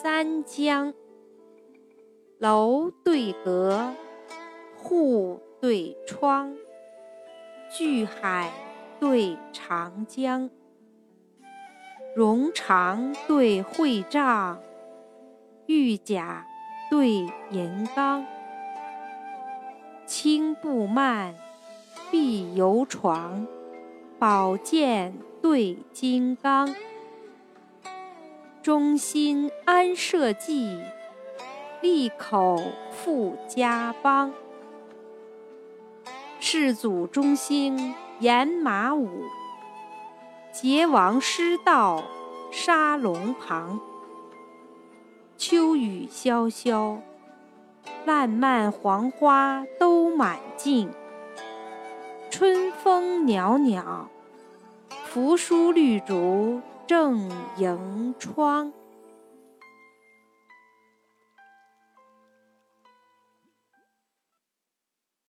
三江。楼对阁，户对窗，巨海对长江。荣长对会丈，玉甲对银刚。轻步慢，必有闯；宝剑对金刚。忠心安社稷，利口富家邦。世祖中兴严马武，桀王失道杀龙旁。秋雨潇潇。烂漫黄花都满径，春风袅袅，扶疏绿竹正迎窗。